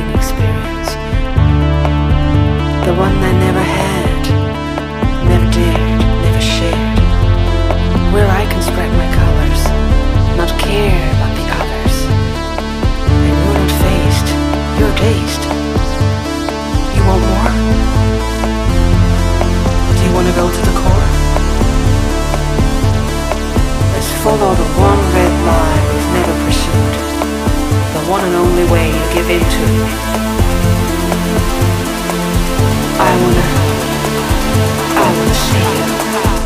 thrilling experience. The one I never had, never dared, never shared. Where I can spread my colors, not care about the others. And you're not faced, you're. You want more? Do you want to go to the core? Let's follow the one red line one and only way you give in to. I wanna, I wanna see you.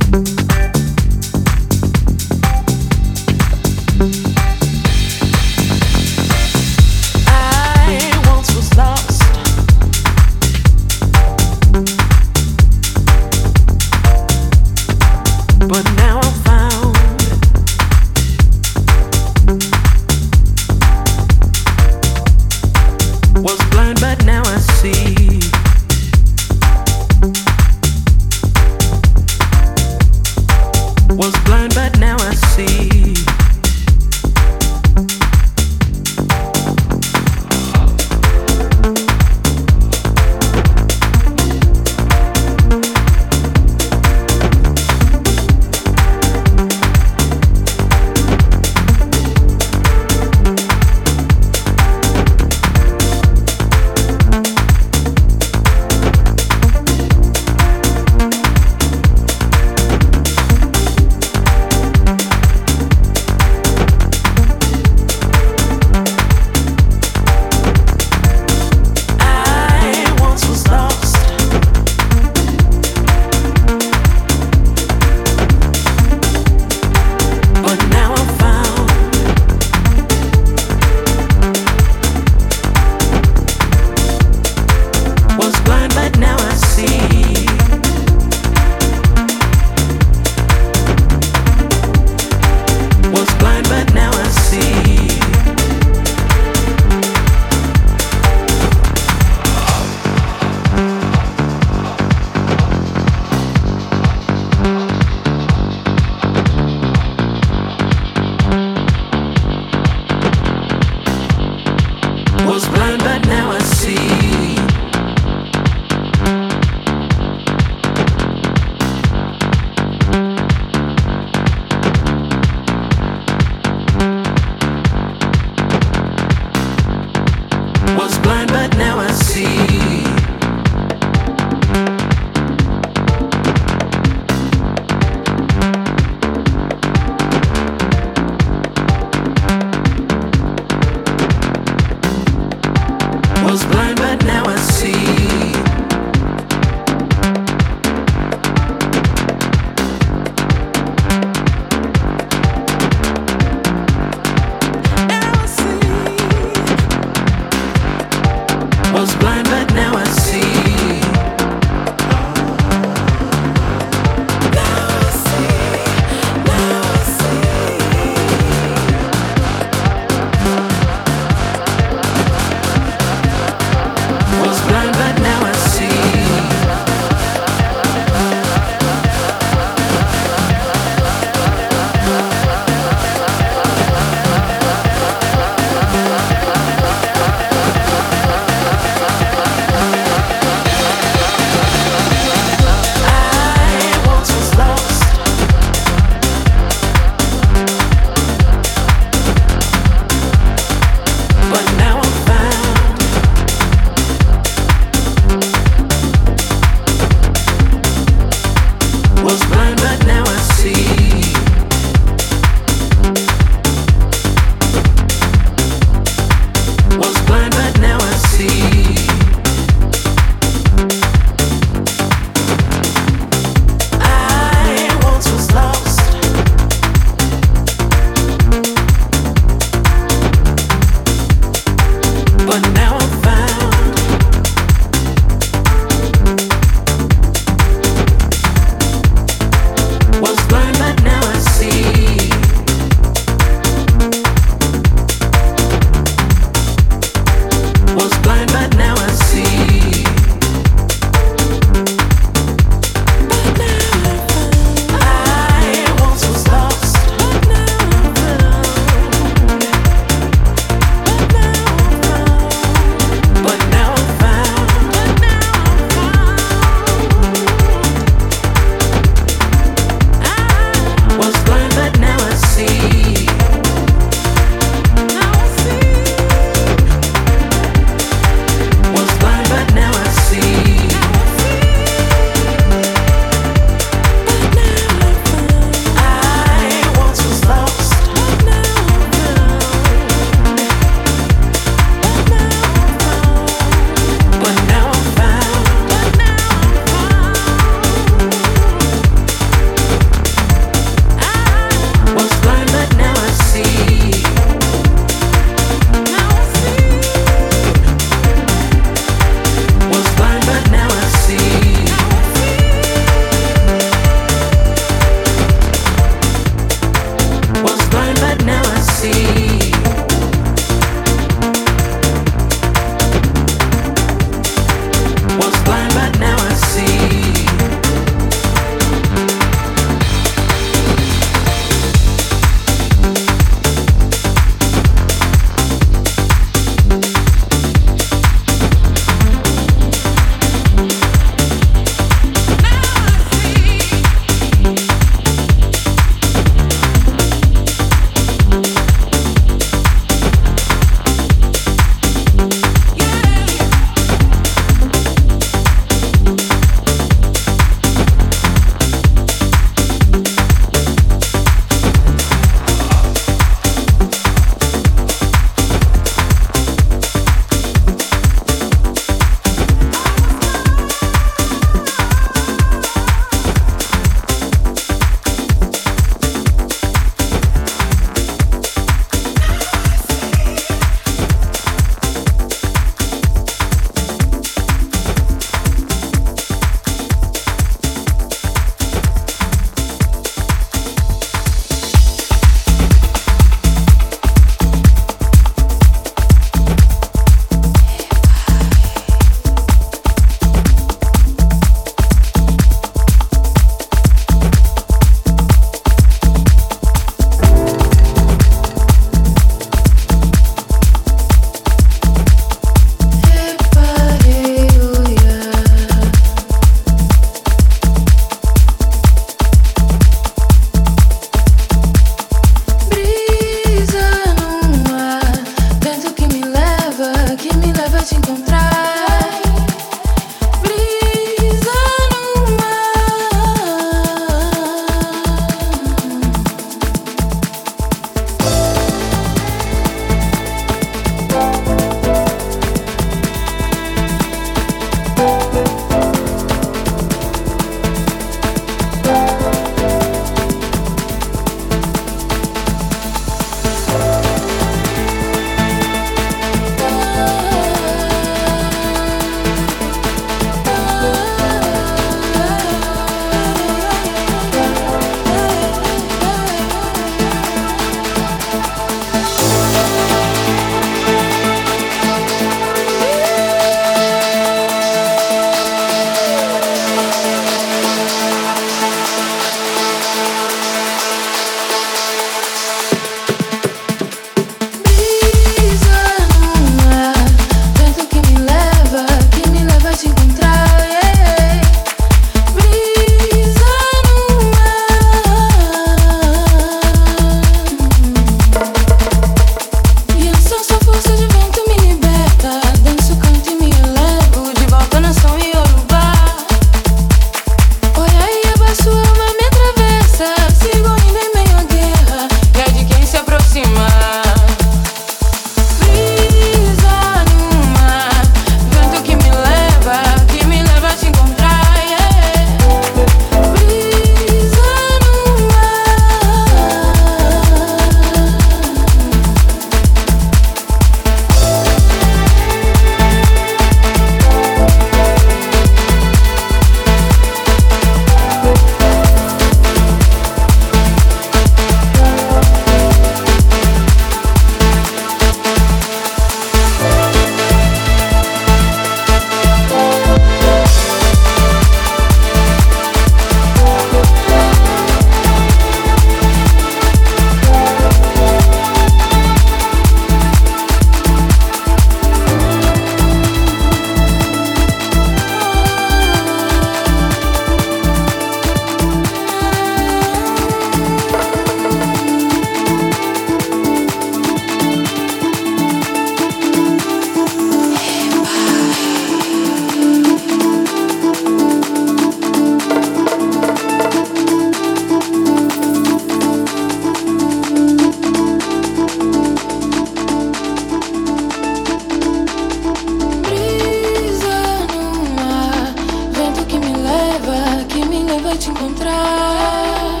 Vai te encontrar.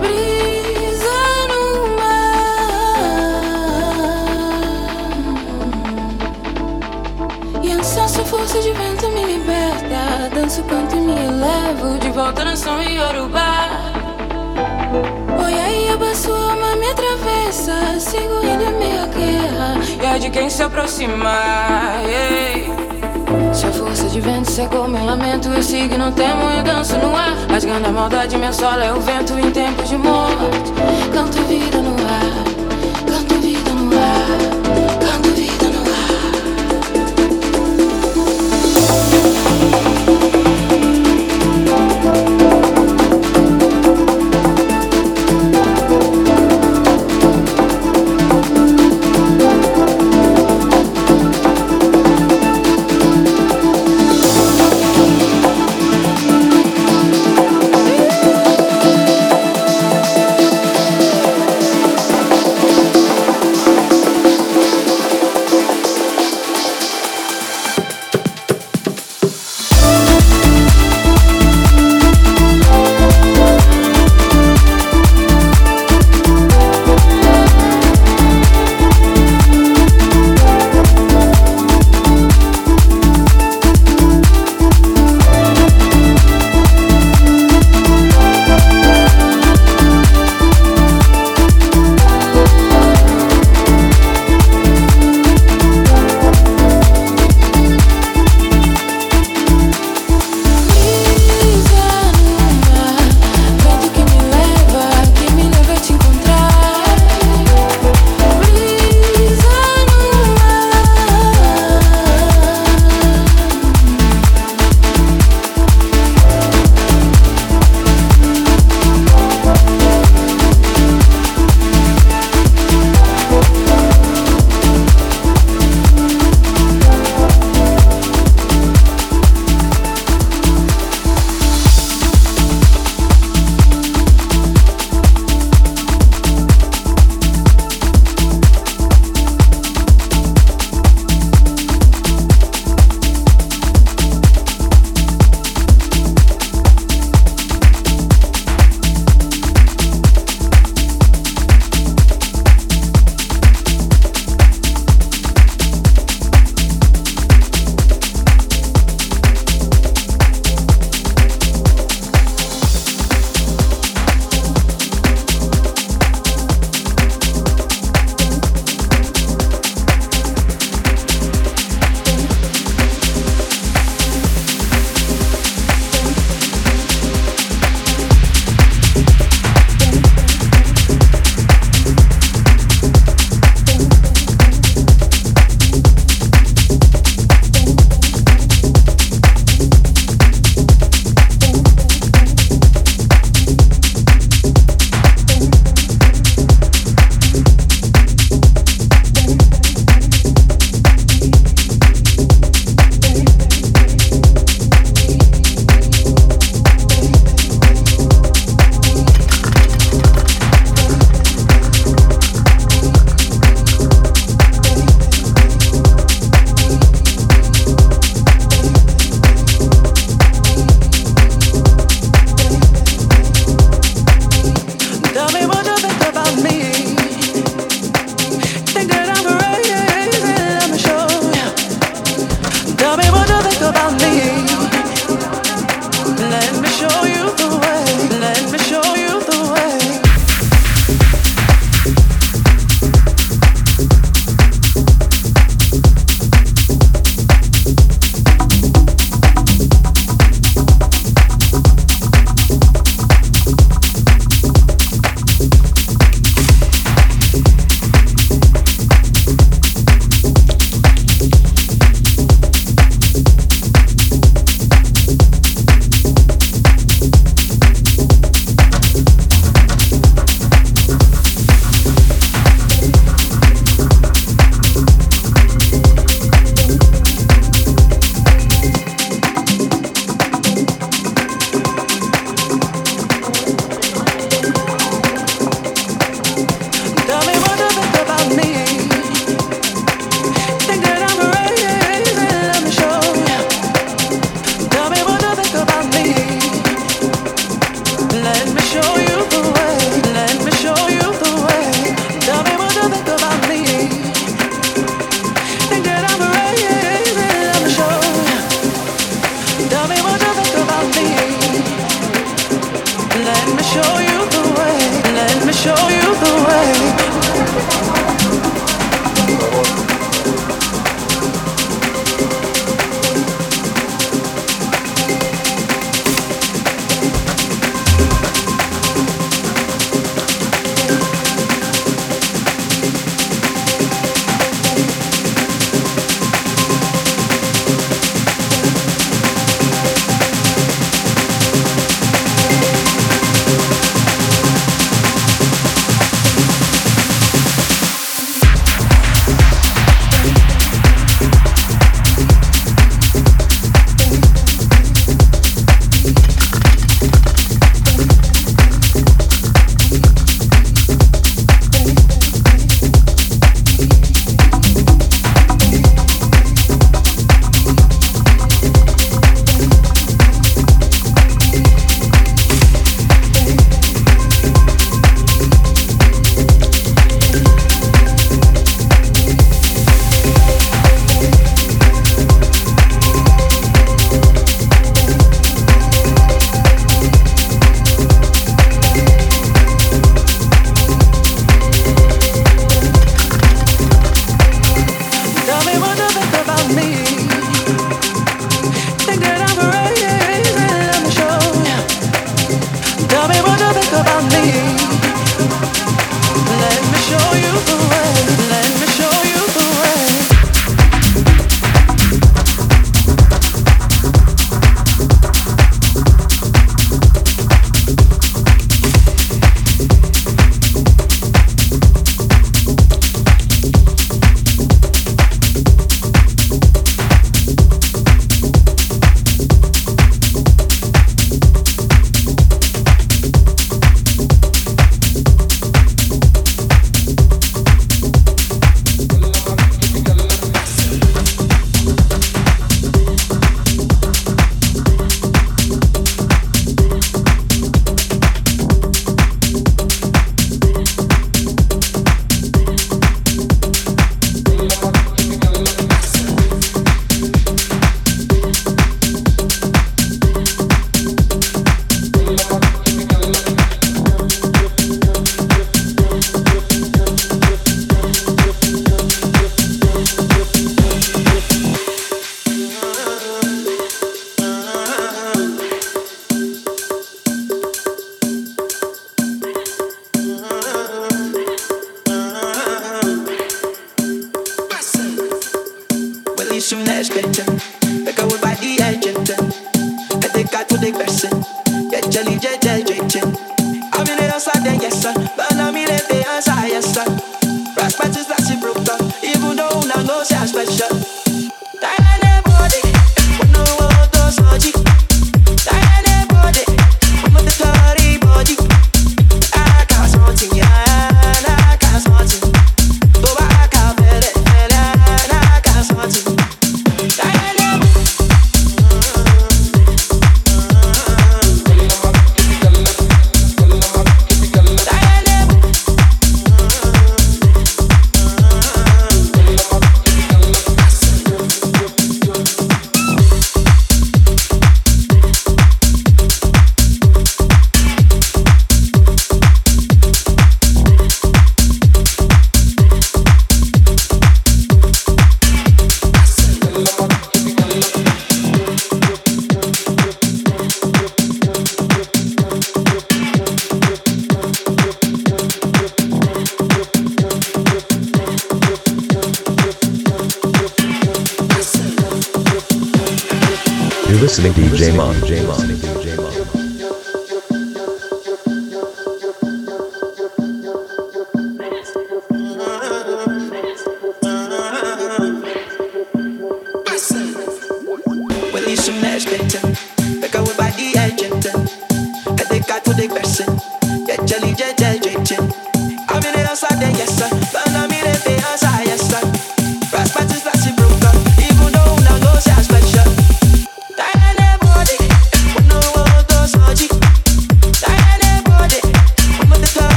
Brisa no mar. E sua força de vento me liberta. Danço, canto e me elevo de volta na som Yorubá. Oi, aí, abaço, alma me atravessa. Sigo indo em meia guerra. E é de quem se aproximar. Yeah. Se a força de vento secou meu lamento, eu sigo e não temo, eu danço no ar. Rasgando a maldade, minha sola é o vento em tempos de morte. Canto vida no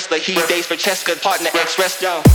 wrestler. He dates for Cheska, partner ex wrestler.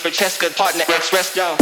For Cheska, partner ex-wrestler.